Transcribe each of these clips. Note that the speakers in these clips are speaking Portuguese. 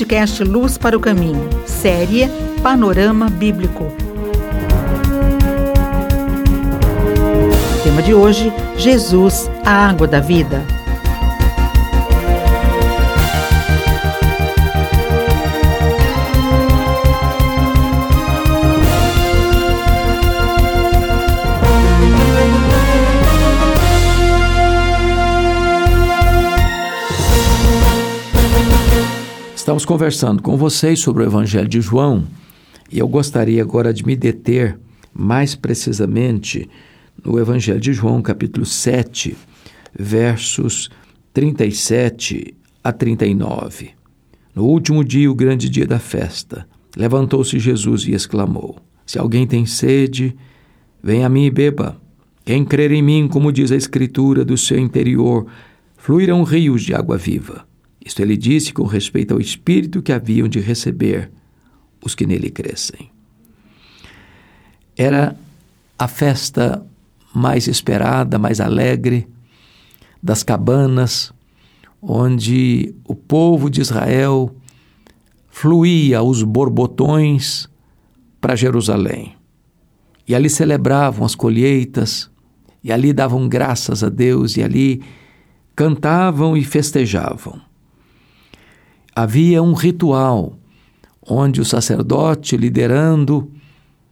podcast Luz para o Caminho, série Panorama Bíblico. Tema de hoje: Jesus, a água da vida. Estamos conversando com vocês sobre o Evangelho de João e eu gostaria agora de me deter mais precisamente no Evangelho de João, capítulo 7, versos 37 a 39. No último dia, o grande dia da festa, levantou-se Jesus e exclamou: Se alguém tem sede, venha a mim e beba. Quem crer em mim, como diz a Escritura, do seu interior fluirão rios de água viva. Isto ele disse com respeito ao Espírito que haviam de receber os que nele crescem. Era a festa mais esperada, mais alegre das cabanas, onde o povo de Israel fluía aos borbotões para Jerusalém. E ali celebravam as colheitas, e ali davam graças a Deus, e ali cantavam e festejavam havia um ritual onde o sacerdote, liderando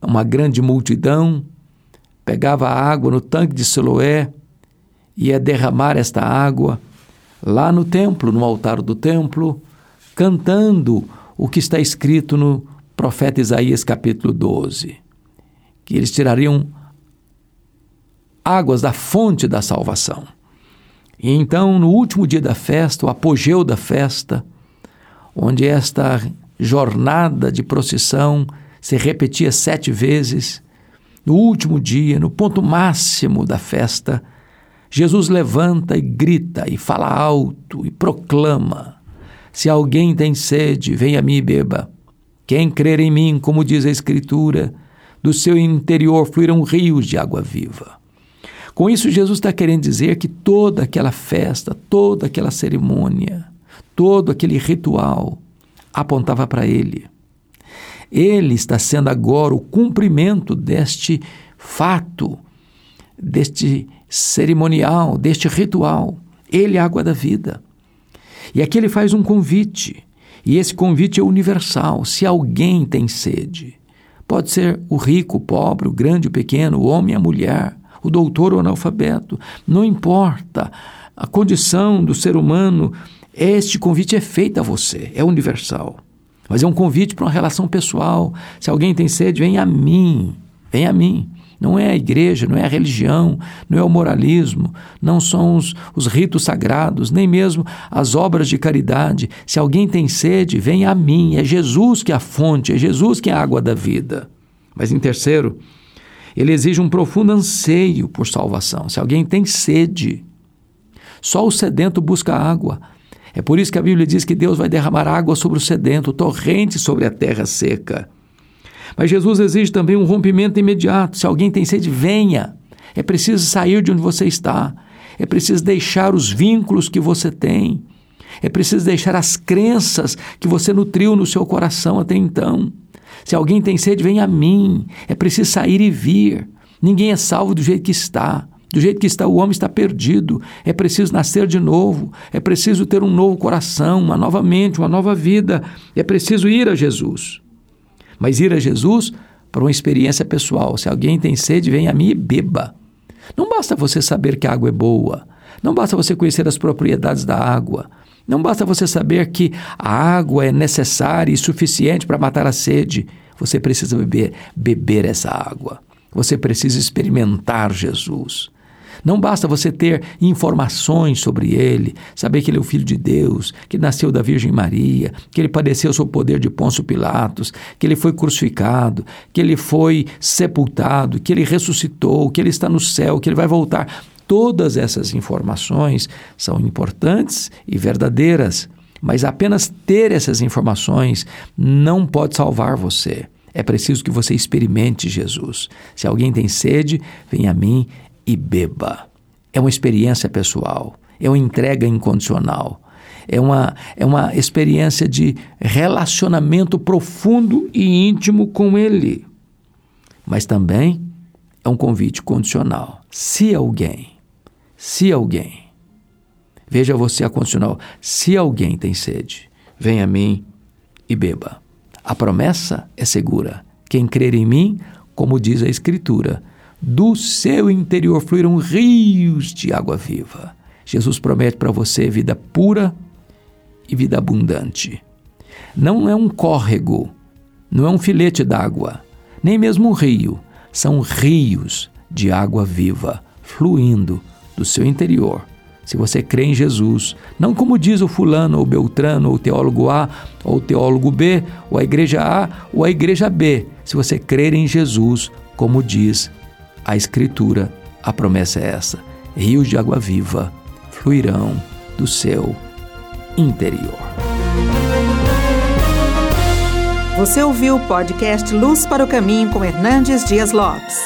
uma grande multidão, pegava a água no tanque de Siloé, ia derramar esta água lá no templo, no altar do templo, cantando o que está escrito no profeta Isaías capítulo 12, que eles tirariam águas da fonte da salvação. E então, no último dia da festa, o apogeu da festa, onde esta jornada de procissão se repetia sete vezes. No último dia, no ponto máximo da festa, Jesus levanta e grita e fala alto e proclama: Se alguém tem sede, venha a mim e beba. Quem crer em mim, como diz a Escritura, do seu interior fluirão rios de água viva. Com isso, Jesus está querendo dizer que toda aquela festa, toda aquela cerimônia, todo aquele ritual apontava para ele. Ele está sendo agora o cumprimento deste fato, deste cerimonial, deste ritual. Ele é a água da vida. E aqui ele faz um convite, e esse convite é universal. Se alguém tem sede, pode ser o rico, o pobre, o grande, o pequeno, o homem, a mulher, o doutor ou o analfabeto, não importa a condição do ser humano este convite é feito a você, é universal. Mas é um convite para uma relação pessoal. Se alguém tem sede, vem a mim, vem a mim. Não é a igreja, não é a religião, não é o moralismo, não são os, os ritos sagrados, nem mesmo as obras de caridade. Se alguém tem sede, vem a mim. É Jesus que é a fonte, é Jesus que é a água da vida. Mas em terceiro, ele exige um profundo anseio por salvação. Se alguém tem sede, só o sedento busca água. É por isso que a Bíblia diz que Deus vai derramar água sobre o sedento, torrente sobre a terra seca. Mas Jesus exige também um rompimento imediato. Se alguém tem sede, venha. É preciso sair de onde você está. É preciso deixar os vínculos que você tem. É preciso deixar as crenças que você nutriu no seu coração até então. Se alguém tem sede, venha a mim. É preciso sair e vir. Ninguém é salvo do jeito que está. Do jeito que está, o homem está perdido. É preciso nascer de novo. É preciso ter um novo coração, uma nova mente, uma nova vida. É preciso ir a Jesus. Mas ir a Jesus para uma experiência pessoal. Se alguém tem sede, venha a mim e beba. Não basta você saber que a água é boa. Não basta você conhecer as propriedades da água. Não basta você saber que a água é necessária e suficiente para matar a sede. Você precisa beber, beber essa água. Você precisa experimentar Jesus. Não basta você ter informações sobre ele, saber que ele é o filho de Deus, que nasceu da Virgem Maria, que ele padeceu sob o poder de Pôncio Pilatos, que ele foi crucificado, que ele foi sepultado, que ele ressuscitou, que ele está no céu, que ele vai voltar. Todas essas informações são importantes e verdadeiras, mas apenas ter essas informações não pode salvar você. É preciso que você experimente Jesus. Se alguém tem sede, venha a mim e beba. É uma experiência pessoal, é uma entrega incondicional, é uma, é uma experiência de relacionamento profundo e íntimo com Ele. Mas também é um convite condicional. Se alguém, se alguém, veja você a condicional, se alguém tem sede, venha a mim e beba. A promessa é segura. Quem crer em mim, como diz a Escritura, do seu interior fluirão rios de água viva. Jesus promete para você vida pura e vida abundante. Não é um córrego, não é um filete d'água, nem mesmo um rio. São rios de água viva fluindo do seu interior. Se você crê em Jesus, não como diz o fulano ou beltrano, ou teólogo A, ou teólogo B, ou a igreja A, ou a igreja B. Se você crer em Jesus, como diz a Escritura, a promessa é essa: rios de água viva fluirão do seu interior. Você ouviu o podcast Luz para o Caminho com Hernandes Dias Lopes.